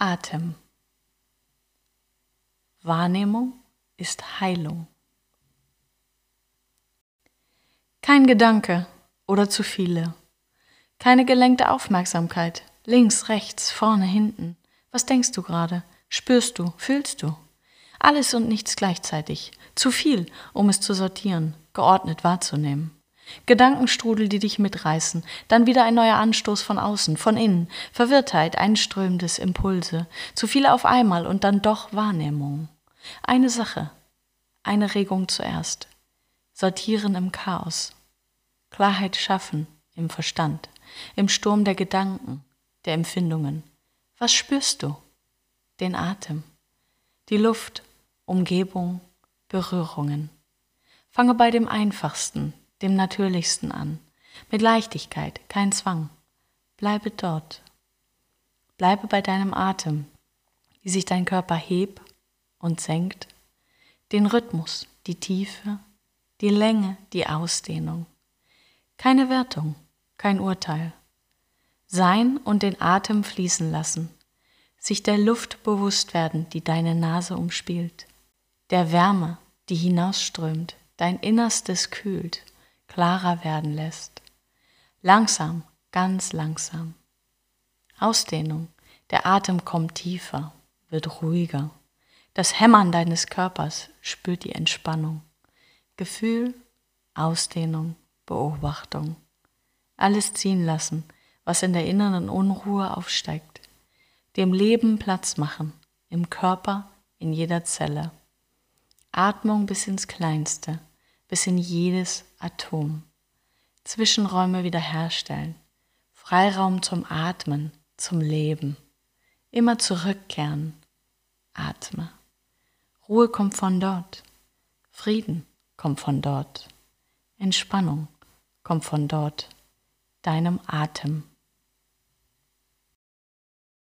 Atem. Wahrnehmung ist Heilung. Kein Gedanke oder zu viele. Keine gelenkte Aufmerksamkeit. Links, rechts, vorne, hinten. Was denkst du gerade? Spürst du? Fühlst du? Alles und nichts gleichzeitig. Zu viel, um es zu sortieren, geordnet wahrzunehmen. Gedankenstrudel, die dich mitreißen, dann wieder ein neuer Anstoß von außen, von innen, Verwirrtheit, einströmendes Impulse, zu viele auf einmal und dann doch Wahrnehmung. Eine Sache, eine Regung zuerst, sortieren im Chaos, Klarheit schaffen im Verstand, im Sturm der Gedanken, der Empfindungen. Was spürst du? Den Atem, die Luft, Umgebung, Berührungen. Fange bei dem Einfachsten, dem Natürlichsten an. Mit Leichtigkeit, kein Zwang. Bleibe dort. Bleibe bei deinem Atem, wie sich dein Körper hebt und senkt, den Rhythmus, die Tiefe, die Länge, die Ausdehnung. Keine Wertung, kein Urteil. Sein und den Atem fließen lassen, sich der Luft bewusst werden, die deine Nase umspielt, der Wärme, die hinausströmt, dein Innerstes kühlt klarer werden lässt. Langsam, ganz langsam. Ausdehnung, der Atem kommt tiefer, wird ruhiger. Das Hämmern deines Körpers spürt die Entspannung. Gefühl, Ausdehnung, Beobachtung. Alles ziehen lassen, was in der inneren Unruhe aufsteigt. Dem Leben Platz machen, im Körper, in jeder Zelle. Atmung bis ins Kleinste bis in jedes Atom. Zwischenräume wiederherstellen. Freiraum zum Atmen, zum Leben. Immer zurückkehren. Atme. Ruhe kommt von dort. Frieden kommt von dort. Entspannung kommt von dort. Deinem Atem.